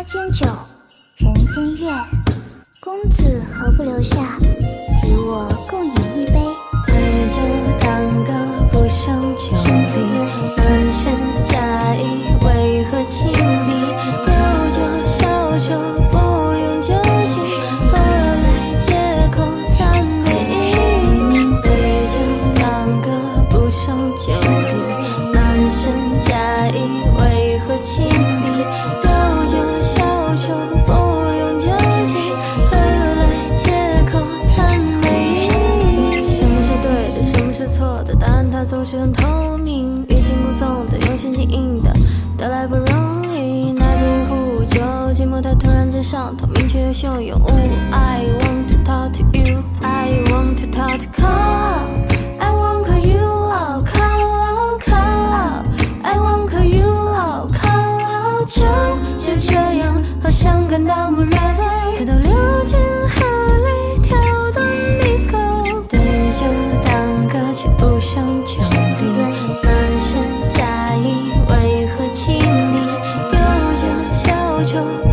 花间酒人间月。公子何不留下？总是很透明，欲擒故纵的，用心经营的，得来不容易。那几一壶酒，寂寞它突然间上头，明确又涌永无。I want to talk to you, I want to talk, call, I want call you, call, call, I want call you, call, call, 就就这样，好像感到蓦然。 멈춰.